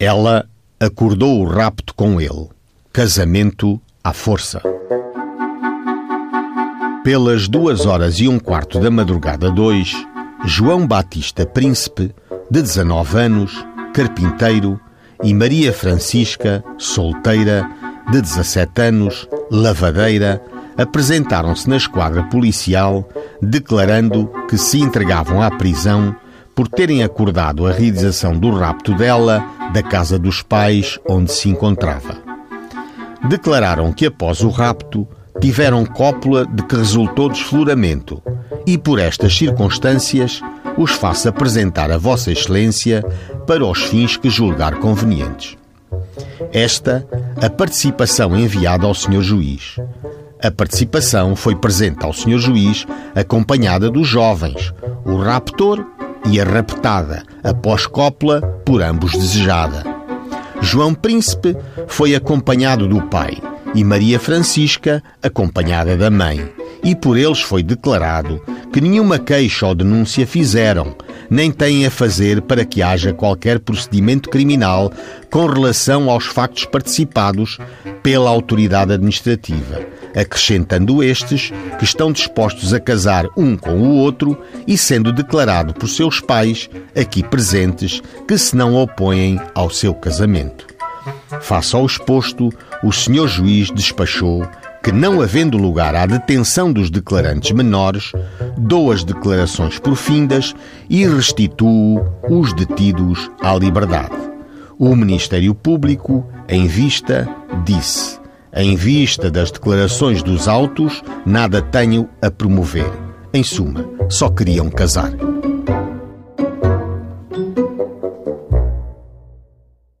Ela acordou o rapto com ele. Casamento à força. Pelas duas horas e um quarto da madrugada 2, João Batista Príncipe, de 19 anos, carpinteiro, e Maria Francisca, solteira, de 17 anos, lavadeira, apresentaram-se na esquadra policial declarando que se entregavam à prisão por terem acordado a realização do rapto dela da casa dos pais onde se encontrava. Declararam que após o rapto tiveram cópula de que resultou desfloramento e por estas circunstâncias os faço apresentar a Vossa Excelência para os fins que julgar convenientes. Esta, a participação enviada ao Sr. Juiz. A participação foi presente ao Sr. Juiz acompanhada dos jovens, o raptor e a raptada, após cópula, por ambos desejada. João Príncipe foi acompanhado do pai e Maria Francisca acompanhada da mãe, e por eles foi declarado que nenhuma queixa ou denúncia fizeram, nem têm a fazer para que haja qualquer procedimento criminal com relação aos factos participados pela autoridade administrativa, acrescentando estes que estão dispostos a casar um com o outro e sendo declarado por seus pais, aqui presentes, que se não opõem ao seu casamento. Face ao exposto, o senhor juiz despachou que, não havendo lugar à detenção dos declarantes menores, dou as declarações por findas e restituo os detidos à liberdade. O Ministério Público, em vista, disse: Em vista das declarações dos autos, nada tenho a promover. Em suma, só queriam casar.